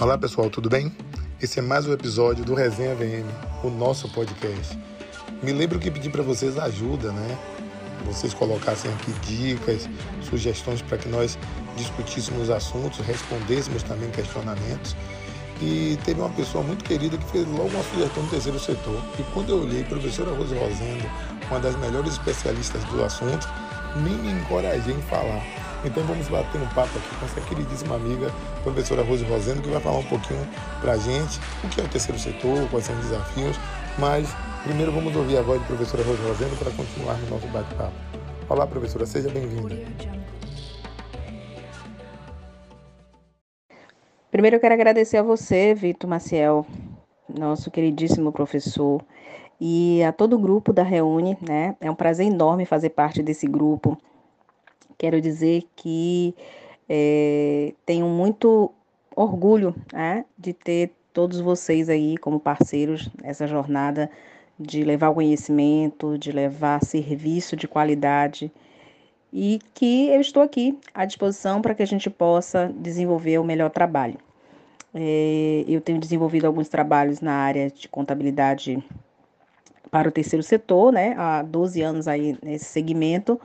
Olá pessoal, tudo bem? Esse é mais um episódio do Resenha VM, o nosso podcast. Me lembro que pedi para vocês ajuda, né? Vocês colocassem aqui dicas, sugestões para que nós discutíssemos assuntos, respondêssemos também questionamentos. E teve uma pessoa muito querida que fez logo uma sugestão do terceiro setor. E quando eu olhei, professora Rose Rosendo, uma das melhores especialistas do assunto, nem me encorajei em falar. Então vamos bater um papo aqui com essa queridíssima amiga, professora Rose Rosendo, que vai falar um pouquinho para a gente o que é o terceiro setor, quais são os desafios. Mas primeiro vamos ouvir a voz da professora Rose Rosendo para continuar no nosso bate-papo. Olá, professora, seja bem-vinda. Primeiro eu quero agradecer a você, Vitor Maciel, nosso queridíssimo professor, e a todo o grupo da Reúne, né? É um prazer enorme fazer parte desse grupo. Quero dizer que é, tenho muito orgulho né, de ter todos vocês aí como parceiros nessa jornada de levar conhecimento, de levar serviço de qualidade e que eu estou aqui à disposição para que a gente possa desenvolver o melhor trabalho. É, eu tenho desenvolvido alguns trabalhos na área de contabilidade para o terceiro setor, né, há 12 anos aí nesse segmento,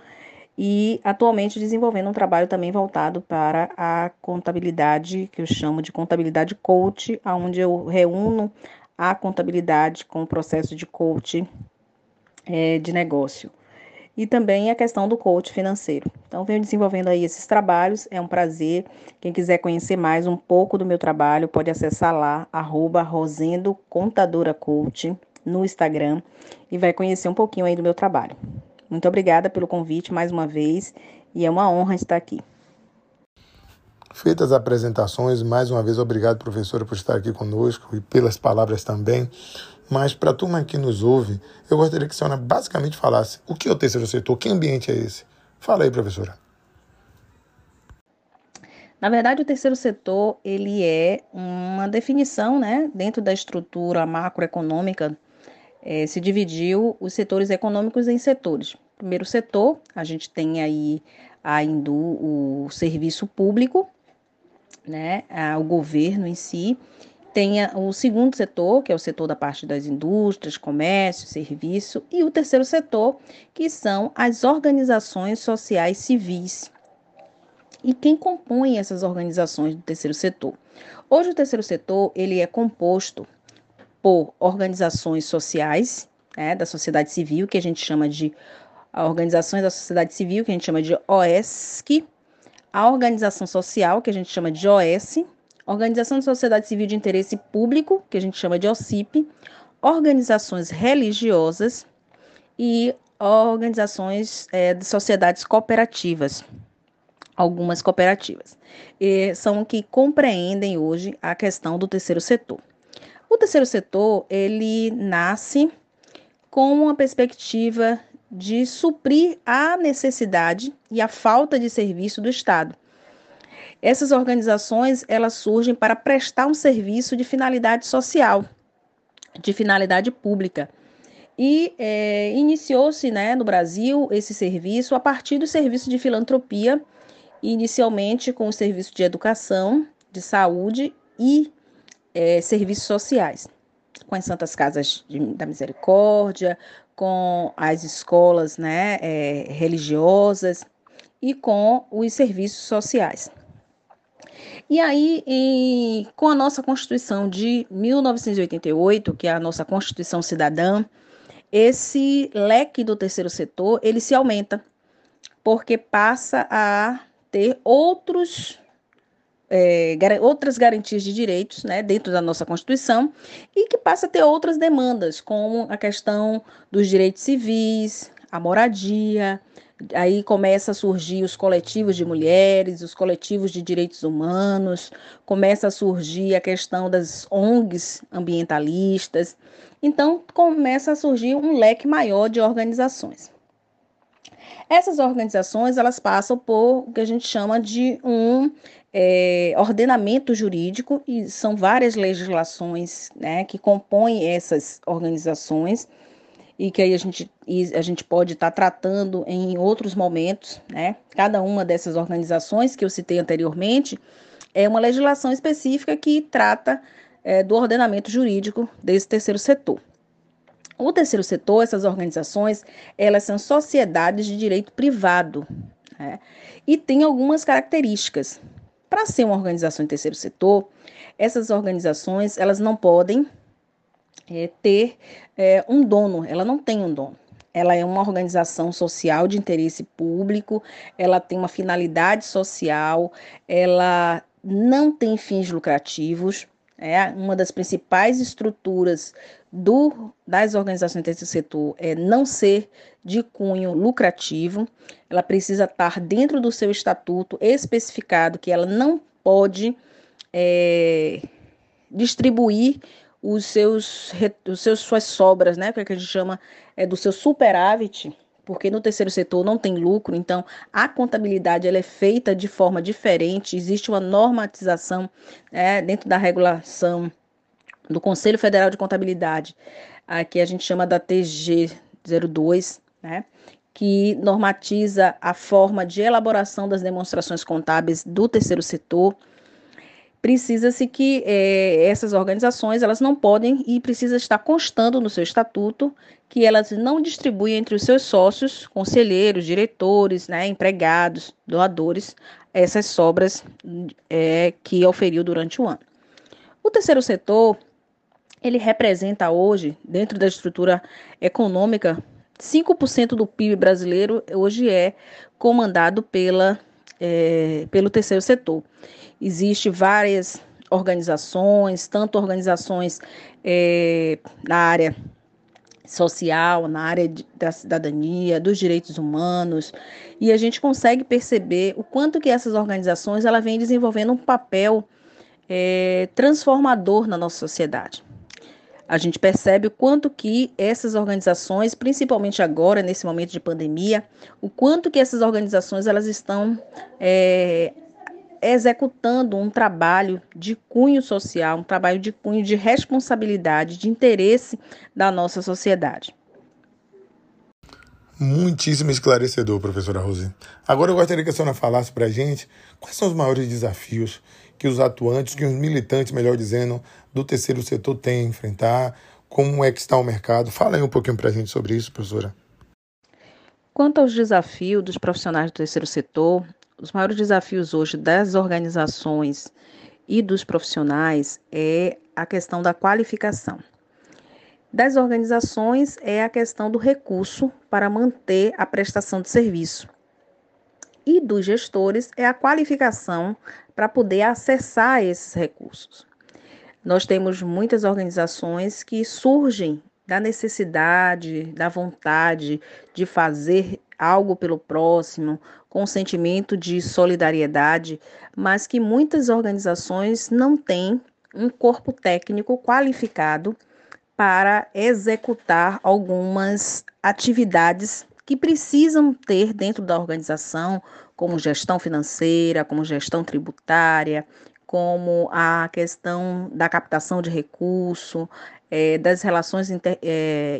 e atualmente desenvolvendo um trabalho também voltado para a contabilidade, que eu chamo de contabilidade coach, onde eu reúno a contabilidade com o processo de coach é, de negócio e também a questão do coach financeiro. Então, venho desenvolvendo aí esses trabalhos, é um prazer. Quem quiser conhecer mais um pouco do meu trabalho, pode acessar lá, arroba no Instagram e vai conhecer um pouquinho aí do meu trabalho. Muito obrigada pelo convite mais uma vez e é uma honra estar aqui. Feitas as apresentações, mais uma vez obrigado, professora, por estar aqui conosco e pelas palavras também. Mas para a turma que nos ouve, eu gostaria que a senhora basicamente falasse o que é o terceiro setor, que ambiente é esse? Fala aí, professora. Na verdade, o terceiro setor ele é uma definição, né, dentro da estrutura macroeconômica, é, se dividiu os setores econômicos em setores. Primeiro setor, a gente tem aí a Indu, o serviço público, né, o governo em si, tem o segundo setor, que é o setor da parte das indústrias, comércio, serviço, e o terceiro setor, que são as organizações sociais civis. E quem compõe essas organizações do terceiro setor? Hoje o terceiro setor ele é composto por organizações sociais, né, da sociedade civil, que a gente chama de organizações da sociedade civil, que a gente chama de OESC, a organização social, que a gente chama de OS, Organização de Sociedade Civil de Interesse Público, que a gente chama de OCIP, organizações religiosas e organizações é, de sociedades cooperativas, algumas cooperativas, e são que compreendem hoje a questão do terceiro setor. O terceiro setor ele nasce com uma perspectiva de suprir a necessidade e a falta de serviço do Estado essas organizações elas surgem para prestar um serviço de finalidade social, de finalidade pública. E é, iniciou-se né, no Brasil esse serviço a partir do serviço de filantropia, inicialmente com o serviço de educação, de saúde e é, serviços sociais, com as Santas Casas de, da Misericórdia, com as escolas né, é, religiosas e com os serviços sociais. E aí, em, com a nossa Constituição de 1988, que é a nossa Constituição Cidadã, esse leque do terceiro setor, ele se aumenta, porque passa a ter outros é, outras garantias de direitos né, dentro da nossa Constituição e que passa a ter outras demandas, como a questão dos direitos civis, a moradia, Aí começa a surgir os coletivos de mulheres, os coletivos de direitos humanos, começa a surgir a questão das ONGs ambientalistas. Então, começa a surgir um leque maior de organizações. Essas organizações elas passam por o que a gente chama de um é, ordenamento jurídico e são várias legislações né, que compõem essas organizações e que aí a gente, a gente pode estar tá tratando em outros momentos, né? Cada uma dessas organizações que eu citei anteriormente, é uma legislação específica que trata é, do ordenamento jurídico desse terceiro setor. O terceiro setor, essas organizações, elas são sociedades de direito privado né? e tem algumas características. Para ser uma organização em terceiro setor, essas organizações elas não podem é, ter é, um dono, ela não tem um dono. Ela é uma organização social de interesse público, ela tem uma finalidade social, ela não tem fins lucrativos, é uma das principais estruturas do, das organizações desse setor é não ser de cunho lucrativo. Ela precisa estar dentro do seu estatuto especificado que ela não pode é, distribuir os seus, os seus suas sobras, né? É que a gente chama é, do seu superávit porque no terceiro setor não tem lucro, então a contabilidade ela é feita de forma diferente, existe uma normatização né, dentro da regulação do Conselho Federal de Contabilidade, que a gente chama da TG 02, né, que normatiza a forma de elaboração das demonstrações contábeis do terceiro setor precisa-se que é, essas organizações elas não podem e precisa estar constando no seu estatuto que elas não distribuem entre os seus sócios, conselheiros, diretores, né, empregados, doadores, essas sobras é, que oferiu durante o ano. O terceiro setor ele representa hoje, dentro da estrutura econômica, 5% do PIB brasileiro hoje é comandado pela, é, pelo terceiro setor. Existem várias organizações, tanto organizações é, na área social, na área de, da cidadania, dos direitos humanos, e a gente consegue perceber o quanto que essas organizações ela vem desenvolvendo um papel é, transformador na nossa sociedade. A gente percebe o quanto que essas organizações, principalmente agora nesse momento de pandemia, o quanto que essas organizações elas estão é, executando um trabalho de cunho social, um trabalho de cunho de responsabilidade, de interesse da nossa sociedade. Muitíssimo esclarecedor, professora Rose. Agora eu gostaria que a senhora falasse para a gente quais são os maiores desafios que os atuantes, que os militantes, melhor dizendo, do terceiro setor têm a enfrentar, como é que está o mercado. Fala aí um pouquinho para a gente sobre isso, professora. Quanto aos desafios dos profissionais do terceiro setor, os maiores desafios hoje das organizações e dos profissionais é a questão da qualificação. Das organizações é a questão do recurso para manter a prestação de serviço. E dos gestores é a qualificação para poder acessar esses recursos. Nós temos muitas organizações que surgem da necessidade, da vontade de fazer algo pelo próximo, com um sentimento de solidariedade, mas que muitas organizações não têm um corpo técnico qualificado para executar algumas atividades que precisam ter dentro da organização, como gestão financeira, como gestão tributária, como a questão da captação de recurso, é, das relações inter, é,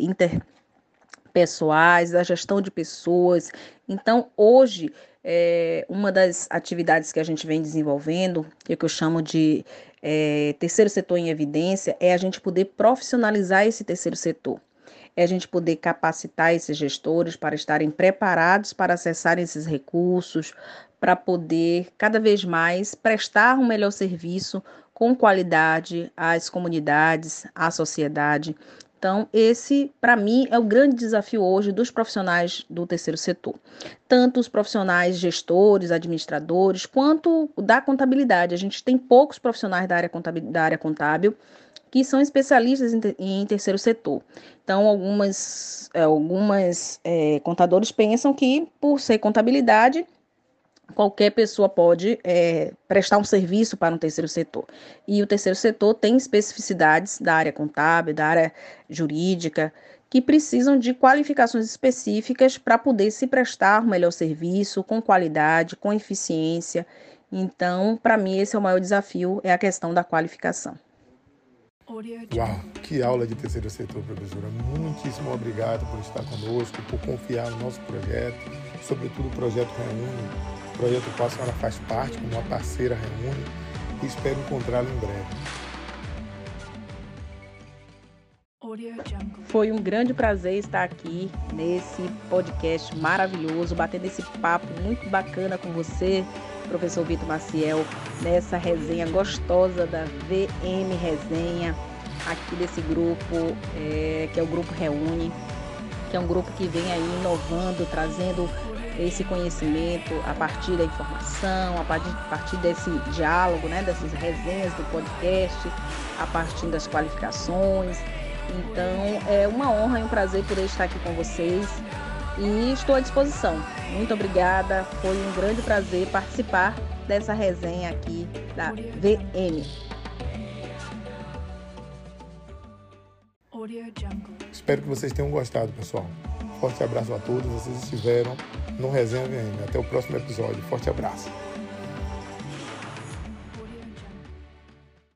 interpessoais, da gestão de pessoas. Então, hoje, é, uma das atividades que a gente vem desenvolvendo, que eu chamo de é, terceiro setor em evidência, é a gente poder profissionalizar esse terceiro setor. É a gente poder capacitar esses gestores para estarem preparados para acessar esses recursos, para poder cada vez mais prestar um melhor serviço com qualidade às comunidades, à sociedade. Então, esse, para mim, é o grande desafio hoje dos profissionais do terceiro setor. Tanto os profissionais gestores, administradores, quanto da contabilidade. A gente tem poucos profissionais da área contábil, da área contábil que são especialistas em, em terceiro setor. Então, algumas, é, algumas é, contadores pensam que, por ser contabilidade, qualquer pessoa pode é, prestar um serviço para um terceiro setor. E o terceiro setor tem especificidades da área contábil, da área jurídica, que precisam de qualificações específicas para poder se prestar um melhor serviço, com qualidade, com eficiência. Então, para mim, esse é o maior desafio, é a questão da qualificação. Uau, que aula de terceiro setor, professora. Muitíssimo obrigado por estar conosco, por confiar no nosso projeto, sobretudo o projeto Reúne, projeto qual a senhora faz parte, como uma parceira Reúne. e espero encontrá-lo em breve. Foi um grande prazer estar aqui nesse podcast maravilhoso, batendo esse papo muito bacana com você, professor Vitor Maciel, nessa resenha gostosa da VM Resenha, aqui desse grupo, é, que é o Grupo Reúne, que é um grupo que vem aí inovando, trazendo esse conhecimento a partir da informação, a partir, a partir desse diálogo, né, dessas resenhas do podcast, a partir das qualificações. Então é uma honra e um prazer poder estar aqui com vocês e estou à disposição. Muito obrigada, foi um grande prazer participar dessa resenha aqui da VM. Espero que vocês tenham gostado, pessoal. Forte abraço a todos. Vocês estiveram no Resenha VM. Até o próximo episódio. Forte abraço.